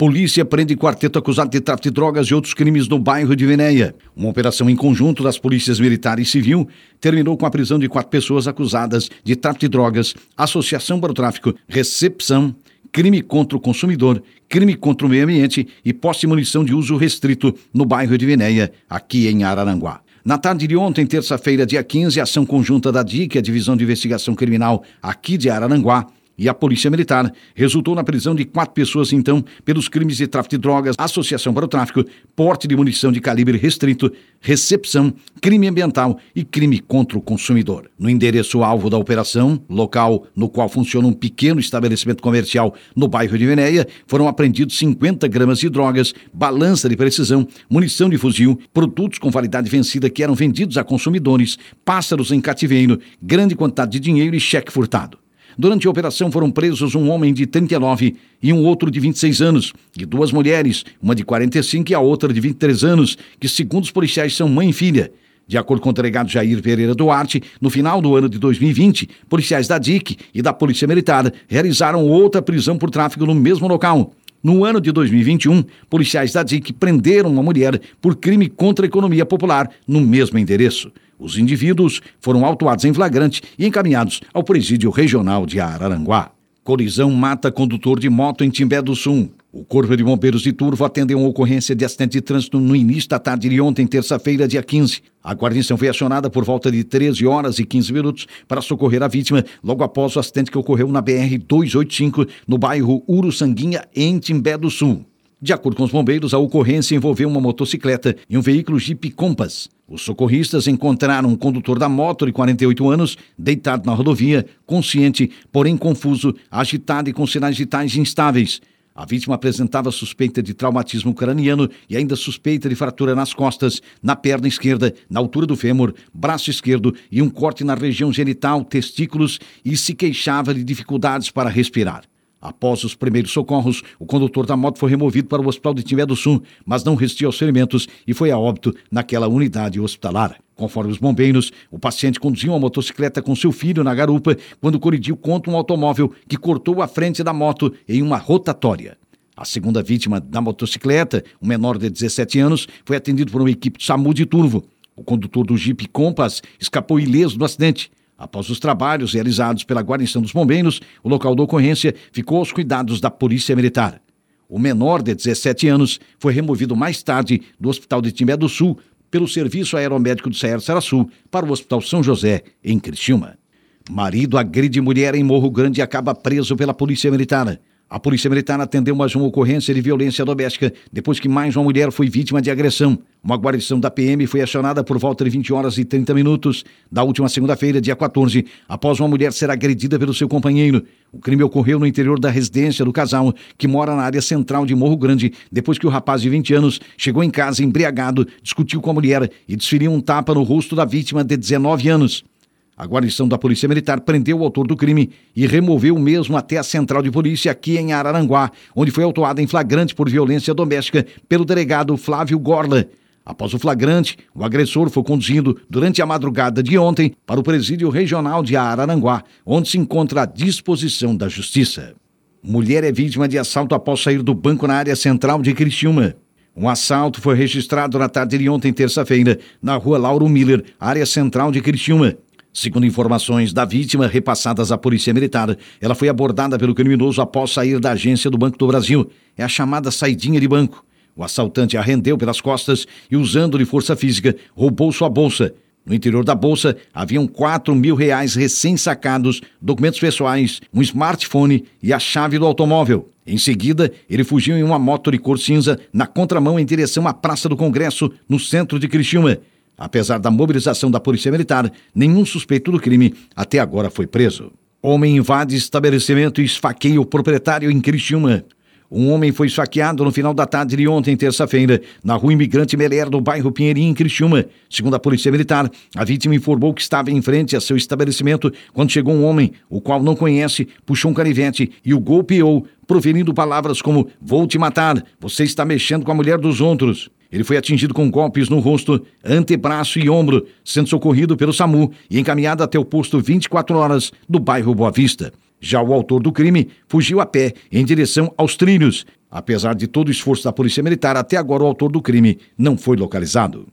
Polícia prende quarteto acusado de tráfico de drogas e outros crimes no bairro de Venéia. Uma operação em conjunto das polícias militar e civil terminou com a prisão de quatro pessoas acusadas de tráfico de drogas, associação para o tráfico, recepção, crime contra o consumidor, crime contra o meio ambiente e posse de munição de uso restrito no bairro de Venéia, aqui em Araranguá. Na tarde de ontem, terça-feira, dia 15, ação conjunta da DIC, a Divisão de Investigação Criminal aqui de Araranguá, e a Polícia Militar resultou na prisão de quatro pessoas, então, pelos crimes de tráfico de drogas, associação para o tráfico, porte de munição de calibre restrito, recepção, crime ambiental e crime contra o consumidor. No endereço alvo da operação, local no qual funciona um pequeno estabelecimento comercial no bairro de Venéia, foram apreendidos 50 gramas de drogas, balança de precisão, munição de fuzil, produtos com validade vencida que eram vendidos a consumidores, pássaros em cativeiro, grande quantidade de dinheiro e cheque furtado. Durante a operação foram presos um homem de 39 e um outro de 26 anos, e duas mulheres, uma de 45 e a outra de 23 anos, que, segundo os policiais, são mãe e filha. De acordo com o delegado Jair Pereira Duarte, no final do ano de 2020, policiais da DIC e da Polícia Militar realizaram outra prisão por tráfico no mesmo local. No ano de 2021, policiais da DIC prenderam uma mulher por crime contra a economia popular no mesmo endereço. Os indivíduos foram autuados em flagrante e encaminhados ao presídio regional de Araranguá. Colisão mata condutor de moto em Timbé do Sul. O Corpo de Bombeiros de Turvo atendeu uma ocorrência de acidente de trânsito no início da tarde de ontem, terça-feira, dia 15. A guarnição foi acionada por volta de 13 horas e 15 minutos para socorrer a vítima logo após o acidente que ocorreu na BR-285, no bairro Uruçanguinha, em Timbé do Sul. De acordo com os bombeiros, a ocorrência envolveu uma motocicleta e um veículo Jeep Compass. Os socorristas encontraram um condutor da moto de 48 anos deitado na rodovia, consciente, porém confuso, agitado e com sinais vitais instáveis. A vítima apresentava suspeita de traumatismo craniano e ainda suspeita de fratura nas costas, na perna esquerda, na altura do fêmur, braço esquerdo e um corte na região genital, testículos e se queixava de dificuldades para respirar. Após os primeiros socorros, o condutor da moto foi removido para o Hospital de Timbé do Sul, mas não resistiu aos ferimentos e foi a óbito naquela unidade hospitalar. Conforme os bombeiros, o paciente conduziu uma motocicleta com seu filho na garupa quando colidiu contra um automóvel que cortou a frente da moto em uma rotatória. A segunda vítima da motocicleta, um menor de 17 anos, foi atendido por uma equipe de SAMU de Turvo. O condutor do Jeep Compass escapou ileso do acidente. Após os trabalhos realizados pela guarnição dos bombeiros, o local da ocorrência ficou aos cuidados da Polícia Militar. O menor de 17 anos foi removido mais tarde do Hospital de Timbé do Sul pelo Serviço Aeromédico do Ceará Sul para o Hospital São José, em Criciúma. Marido agride mulher em Morro Grande e acaba preso pela Polícia Militar. A Polícia Militar atendeu mais uma ocorrência de violência doméstica depois que mais uma mulher foi vítima de agressão. Uma guarnição da PM foi acionada por volta de 20 horas e 30 minutos da última segunda-feira, dia 14, após uma mulher ser agredida pelo seu companheiro. O crime ocorreu no interior da residência do casal, que mora na área central de Morro Grande, depois que o rapaz de 20 anos chegou em casa embriagado, discutiu com a mulher e desferiu um tapa no rosto da vítima de 19 anos. A guarnição da Polícia Militar prendeu o autor do crime e removeu o mesmo até a central de polícia aqui em Araranguá, onde foi autuado em flagrante por violência doméstica pelo delegado Flávio Gorla. Após o flagrante, o agressor foi conduzido durante a madrugada de ontem para o presídio regional de Araranguá, onde se encontra à disposição da Justiça. Mulher é vítima de assalto após sair do banco na área central de Criciúma. Um assalto foi registrado na tarde de ontem, terça-feira, na rua Lauro Miller, área central de Criciúma. Segundo informações da vítima repassadas à Polícia Militar, ela foi abordada pelo criminoso após sair da agência do Banco do Brasil. É a chamada saidinha de banco. O assaltante a rendeu pelas costas e, usando de força física, roubou sua bolsa. No interior da bolsa haviam 4 mil reais recém-sacados, documentos pessoais, um smartphone e a chave do automóvel. Em seguida, ele fugiu em uma moto de cor cinza na contramão em direção à Praça do Congresso, no centro de Criciúma. Apesar da mobilização da Polícia Militar, nenhum suspeito do crime até agora foi preso. Homem invade estabelecimento e esfaqueia o proprietário em Criciúma. Um homem foi esfaqueado no final da tarde de ontem, terça-feira, na rua Imigrante Meler, no bairro Pinheirinho, em Criciúma. Segundo a Polícia Militar, a vítima informou que estava em frente a seu estabelecimento quando chegou um homem, o qual não conhece, puxou um canivete e o golpeou, proferindo palavras como: Vou te matar, você está mexendo com a mulher dos outros. Ele foi atingido com golpes no rosto, antebraço e ombro, sendo socorrido pelo SAMU e encaminhado até o posto 24 horas do bairro Boa Vista. Já o autor do crime fugiu a pé em direção aos trilhos. Apesar de todo o esforço da Polícia Militar, até agora o autor do crime não foi localizado.